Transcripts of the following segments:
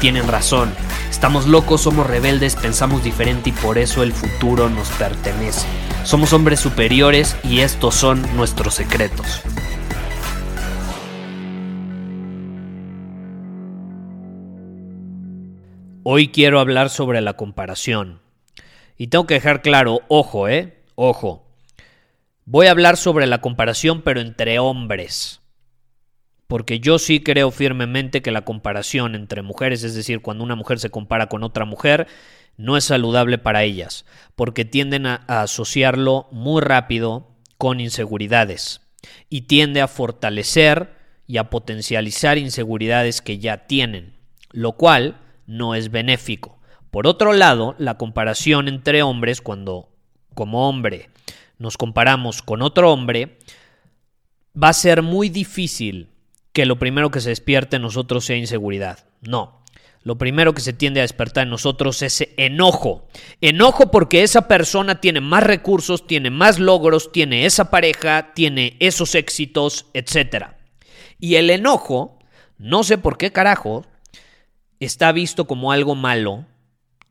tienen razón. Estamos locos, somos rebeldes, pensamos diferente y por eso el futuro nos pertenece. Somos hombres superiores y estos son nuestros secretos. Hoy quiero hablar sobre la comparación. Y tengo que dejar claro, ojo, ¿eh? Ojo. Voy a hablar sobre la comparación pero entre hombres. Porque yo sí creo firmemente que la comparación entre mujeres, es decir, cuando una mujer se compara con otra mujer, no es saludable para ellas, porque tienden a, asociarlo muy rápido con inseguridades y tiende a fortalecer y a potencializar inseguridades que ya tienen, lo cual no es benéfico. Por otro lado, la comparación entre hombres, cuando como hombre nos comparamos con otro hombre, va a ser muy difícil que lo primero que se despierte en nosotros sea inseguridad. No. Lo primero que se tiende a despertar en nosotros es enojo. Enojo porque esa persona tiene más recursos, tiene más logros, tiene esa pareja, tiene esos éxitos, etc. Y el enojo, no sé por qué carajo, está visto como algo malo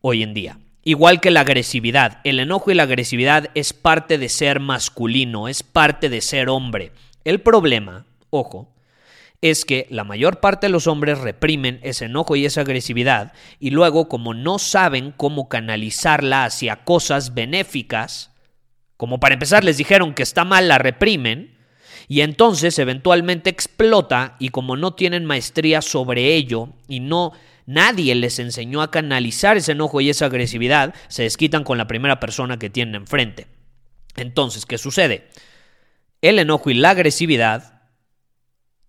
hoy en día. Igual que la agresividad. El enojo y la agresividad es parte de ser masculino, es parte de ser hombre. El problema, ojo, es que la mayor parte de los hombres reprimen ese enojo y esa agresividad y luego como no saben cómo canalizarla hacia cosas benéficas, como para empezar les dijeron que está mal, la reprimen y entonces eventualmente explota y como no tienen maestría sobre ello y no Nadie les enseñó a canalizar ese enojo y esa agresividad, se desquitan con la primera persona que tienen enfrente. Entonces, ¿qué sucede? El enojo y la agresividad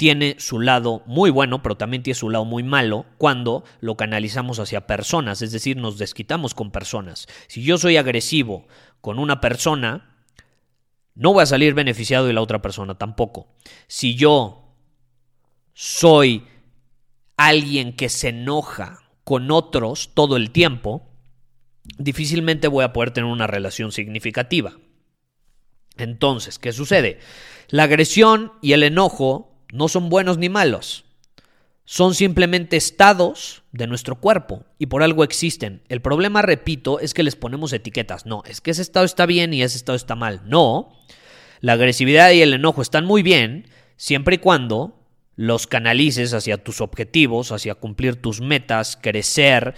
tiene su lado muy bueno, pero también tiene su lado muy malo cuando lo canalizamos hacia personas, es decir, nos desquitamos con personas. Si yo soy agresivo con una persona, no voy a salir beneficiado y la otra persona tampoco. Si yo soy alguien que se enoja con otros todo el tiempo, difícilmente voy a poder tener una relación significativa. Entonces, ¿qué sucede? La agresión y el enojo no son buenos ni malos. Son simplemente estados de nuestro cuerpo y por algo existen. El problema, repito, es que les ponemos etiquetas. No, es que ese estado está bien y ese estado está mal. No, la agresividad y el enojo están muy bien siempre y cuando los canalices hacia tus objetivos, hacia cumplir tus metas, crecer,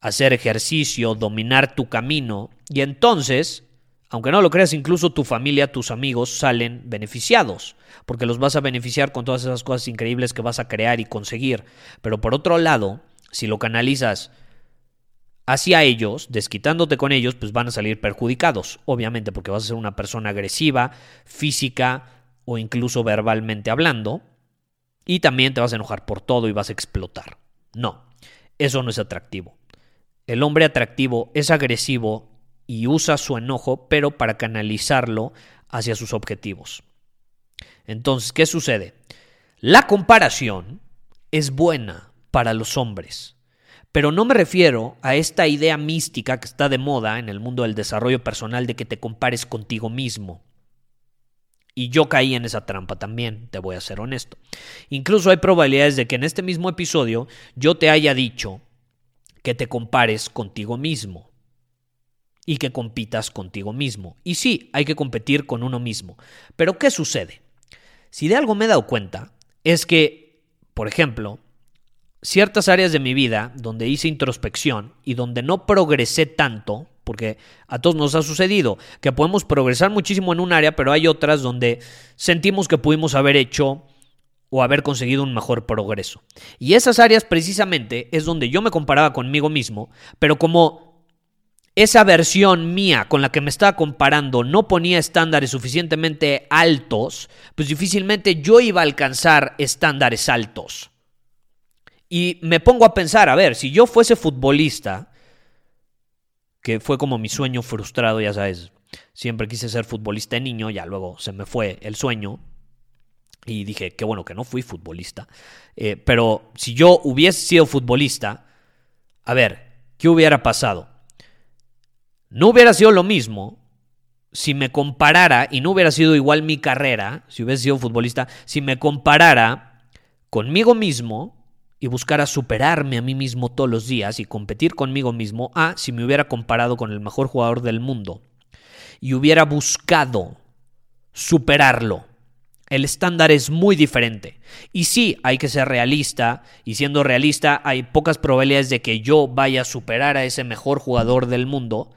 hacer ejercicio, dominar tu camino. Y entonces, aunque no lo creas, incluso tu familia, tus amigos salen beneficiados, porque los vas a beneficiar con todas esas cosas increíbles que vas a crear y conseguir. Pero por otro lado, si lo canalizas hacia ellos, desquitándote con ellos, pues van a salir perjudicados, obviamente, porque vas a ser una persona agresiva, física o incluso verbalmente hablando, y también te vas a enojar por todo y vas a explotar. No, eso no es atractivo. El hombre atractivo es agresivo y usa su enojo, pero para canalizarlo hacia sus objetivos. Entonces, ¿qué sucede? La comparación es buena para los hombres, pero no me refiero a esta idea mística que está de moda en el mundo del desarrollo personal de que te compares contigo mismo. Y yo caí en esa trampa también, te voy a ser honesto. Incluso hay probabilidades de que en este mismo episodio yo te haya dicho que te compares contigo mismo y que compitas contigo mismo. Y sí, hay que competir con uno mismo. Pero ¿qué sucede? Si de algo me he dado cuenta, es que, por ejemplo, ciertas áreas de mi vida donde hice introspección y donde no progresé tanto, porque a todos nos ha sucedido que podemos progresar muchísimo en un área, pero hay otras donde sentimos que pudimos haber hecho o haber conseguido un mejor progreso. Y esas áreas precisamente es donde yo me comparaba conmigo mismo, pero como esa versión mía con la que me estaba comparando no ponía estándares suficientemente altos, pues difícilmente yo iba a alcanzar estándares altos. Y me pongo a pensar, a ver, si yo fuese futbolista, que fue como mi sueño frustrado, ya sabes, siempre quise ser futbolista de niño, ya luego se me fue el sueño, y dije, qué bueno que no fui futbolista. Eh, pero si yo hubiese sido futbolista, a ver, ¿qué hubiera pasado? No hubiera sido lo mismo si me comparara, y no hubiera sido igual mi carrera, si hubiese sido futbolista, si me comparara conmigo mismo y buscara superarme a mí mismo todos los días y competir conmigo mismo, a si me hubiera comparado con el mejor jugador del mundo y hubiera buscado superarlo. El estándar es muy diferente. Y sí, hay que ser realista, y siendo realista hay pocas probabilidades de que yo vaya a superar a ese mejor jugador del mundo,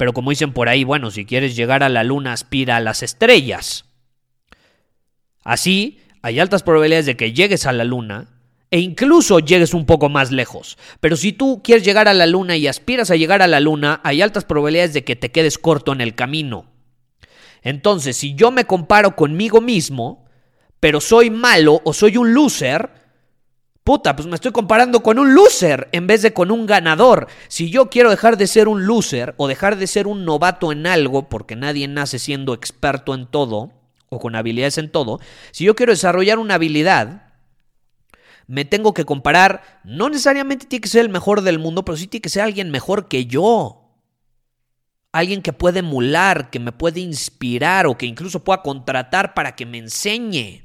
pero como dicen por ahí, bueno, si quieres llegar a la luna, aspira a las estrellas. Así, hay altas probabilidades de que llegues a la luna e incluso llegues un poco más lejos. Pero si tú quieres llegar a la luna y aspiras a llegar a la luna, hay altas probabilidades de que te quedes corto en el camino. Entonces, si yo me comparo conmigo mismo, pero soy malo o soy un loser, Puta, pues me estoy comparando con un loser en vez de con un ganador. Si yo quiero dejar de ser un loser o dejar de ser un novato en algo, porque nadie nace siendo experto en todo o con habilidades en todo, si yo quiero desarrollar una habilidad, me tengo que comparar, no necesariamente tiene que ser el mejor del mundo, pero sí tiene que ser alguien mejor que yo. Alguien que puede emular, que me puede inspirar o que incluso pueda contratar para que me enseñe.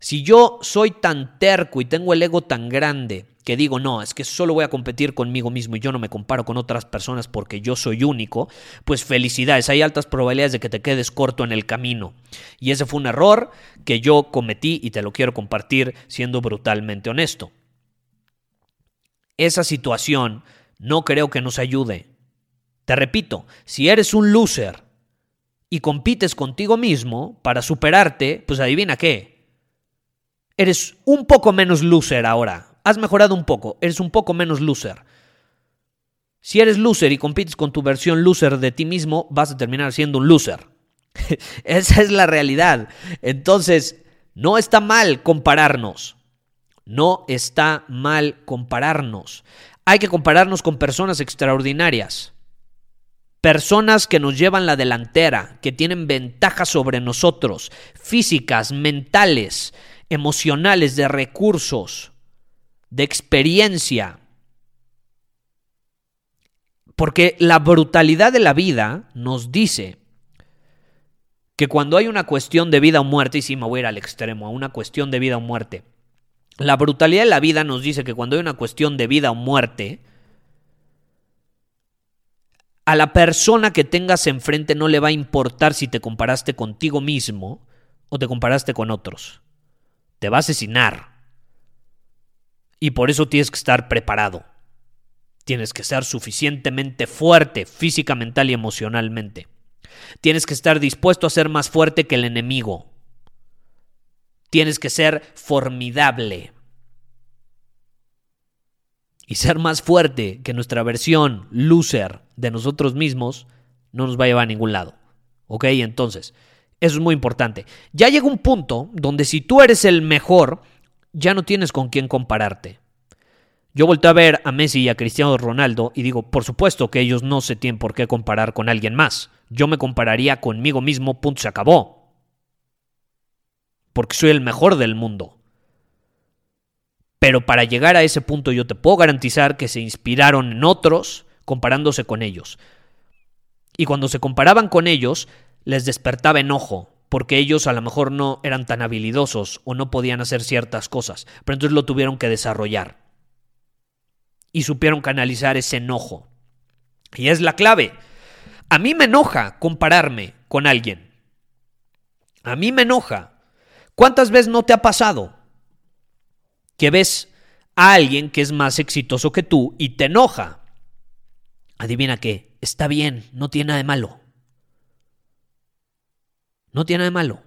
Si yo soy tan terco y tengo el ego tan grande que digo, no, es que solo voy a competir conmigo mismo y yo no me comparo con otras personas porque yo soy único, pues felicidades, hay altas probabilidades de que te quedes corto en el camino. Y ese fue un error que yo cometí y te lo quiero compartir siendo brutalmente honesto. Esa situación no creo que nos ayude. Te repito, si eres un loser y compites contigo mismo para superarte, pues adivina qué, eres un poco menos loser ahora. Has mejorado un poco, eres un poco menos loser. Si eres loser y compites con tu versión loser de ti mismo, vas a terminar siendo un loser. Esa es la realidad. Entonces, no está mal compararnos. No está mal compararnos. Hay que compararnos con personas extraordinarias. Personas que nos llevan la delantera, que tienen ventajas sobre nosotros, físicas, mentales, emocionales, de recursos, de experiencia. Porque la brutalidad de la vida nos dice que cuando hay una cuestión de vida o muerte, y si me voy a ir al extremo, a una cuestión de vida o muerte, la brutalidad de la vida nos dice que cuando hay una cuestión de vida o muerte, a la persona que tengas enfrente no le va a importar si te comparaste contigo mismo o te comparaste con otros te va a asesinar. Y por eso tienes que estar preparado. Tienes que ser suficientemente fuerte física, mental y emocionalmente. Tienes que estar dispuesto a ser más fuerte que el enemigo. Tienes que ser formidable. Y ser más fuerte que nuestra versión loser de nosotros mismos no nos va a llevar a ningún lado. ¿Ok? Entonces, eso es muy importante. Ya llega un punto donde si tú eres el mejor, ya no tienes con quién compararte. Yo volteo a ver a Messi y a Cristiano Ronaldo y digo, por supuesto que ellos no se tienen por qué comparar con alguien más. Yo me compararía conmigo mismo, punto, se acabó. Porque soy el mejor del mundo. Pero para llegar a ese punto yo te puedo garantizar que se inspiraron en otros comparándose con ellos. Y cuando se comparaban con ellos, les despertaba enojo, porque ellos a lo mejor no eran tan habilidosos o no podían hacer ciertas cosas, pero entonces lo tuvieron que desarrollar. Y supieron canalizar ese enojo. Y es la clave. A mí me enoja compararme con alguien. A mí me enoja. ¿Cuántas veces no te ha pasado que ves a alguien que es más exitoso que tú y te enoja? Adivina qué, está bien, no tiene nada de malo. No tiene nada de malo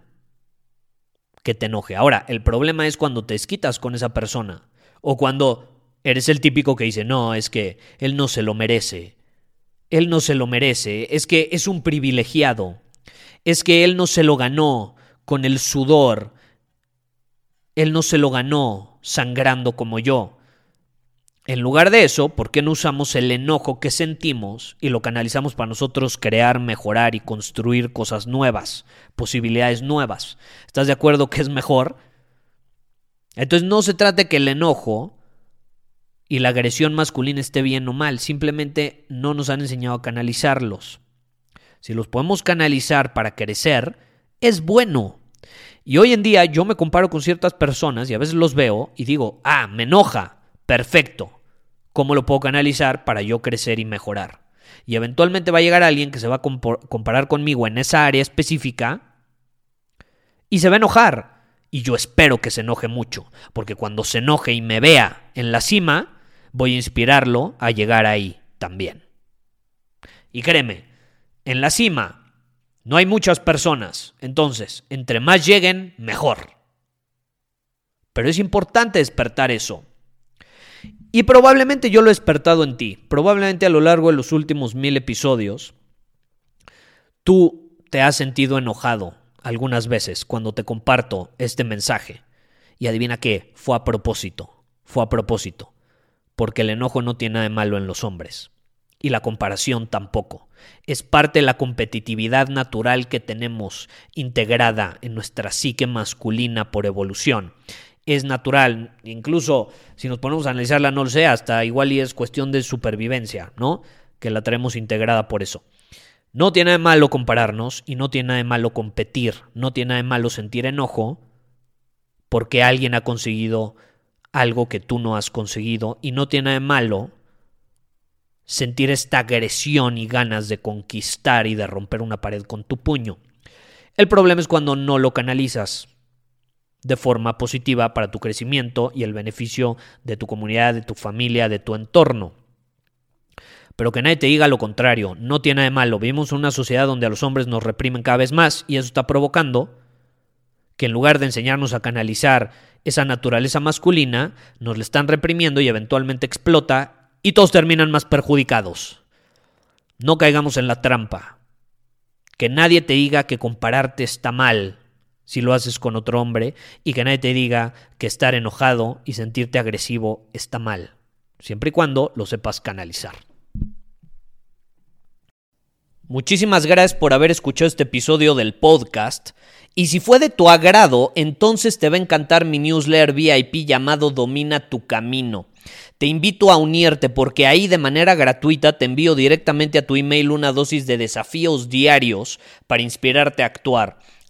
que te enoje. Ahora, el problema es cuando te esquitas con esa persona o cuando eres el típico que dice, no, es que él no se lo merece. él no se lo merece, es que es un privilegiado, es que él no se lo ganó con el sudor, él no se lo ganó sangrando como yo. En lugar de eso, ¿por qué no usamos el enojo que sentimos y lo canalizamos para nosotros crear, mejorar y construir cosas nuevas, posibilidades nuevas? ¿Estás de acuerdo que es mejor? Entonces no se trata que el enojo y la agresión masculina esté bien o mal, simplemente no nos han enseñado a canalizarlos. Si los podemos canalizar para crecer, es bueno. Y hoy en día yo me comparo con ciertas personas y a veces los veo y digo, ah, me enoja, perfecto. ¿Cómo lo puedo canalizar para yo crecer y mejorar? Y eventualmente va a llegar alguien que se va a comparar conmigo en esa área específica y se va a enojar. Y yo espero que se enoje mucho, porque cuando se enoje y me vea en la cima, voy a inspirarlo a llegar ahí también. Y créeme, en la cima no hay muchas personas, entonces, entre más lleguen, mejor. Pero es importante despertar eso. Y probablemente yo lo he despertado en ti. Probablemente a lo largo de los últimos mil episodios, tú te has sentido enojado algunas veces cuando te comparto este mensaje. Y adivina qué, fue a propósito. Fue a propósito porque el enojo no tiene nada de malo en los hombres. Y la comparación tampoco. Es parte de la competitividad natural que tenemos integrada en nuestra psique masculina por evolución. Es natural, incluso si nos ponemos a analizarla, no lo sé, hasta igual y es cuestión de supervivencia, ¿no? Que la tenemos integrada por eso. No tiene nada de malo compararnos y no tiene nada de malo competir, no tiene nada de malo sentir enojo porque alguien ha conseguido algo que tú no has conseguido y no tiene de malo sentir esta agresión y ganas de conquistar y de romper una pared con tu puño. El problema es cuando no lo canalizas de forma positiva para tu crecimiento y el beneficio de tu comunidad, de tu familia, de tu entorno. Pero que nadie te diga lo contrario, no tiene de malo. Vivimos en una sociedad donde a los hombres nos reprimen cada vez más y eso está provocando que en lugar de enseñarnos a canalizar esa naturaleza masculina, nos la están reprimiendo y eventualmente explota y todos terminan más perjudicados. No caigamos en la trampa. Que nadie te diga que compararte está mal si lo haces con otro hombre y que nadie te diga que estar enojado y sentirte agresivo está mal, siempre y cuando lo sepas canalizar. Muchísimas gracias por haber escuchado este episodio del podcast. Y si fue de tu agrado, entonces te va a encantar mi newsletter VIP llamado Domina tu Camino. Te invito a unirte porque ahí de manera gratuita te envío directamente a tu email una dosis de desafíos diarios para inspirarte a actuar.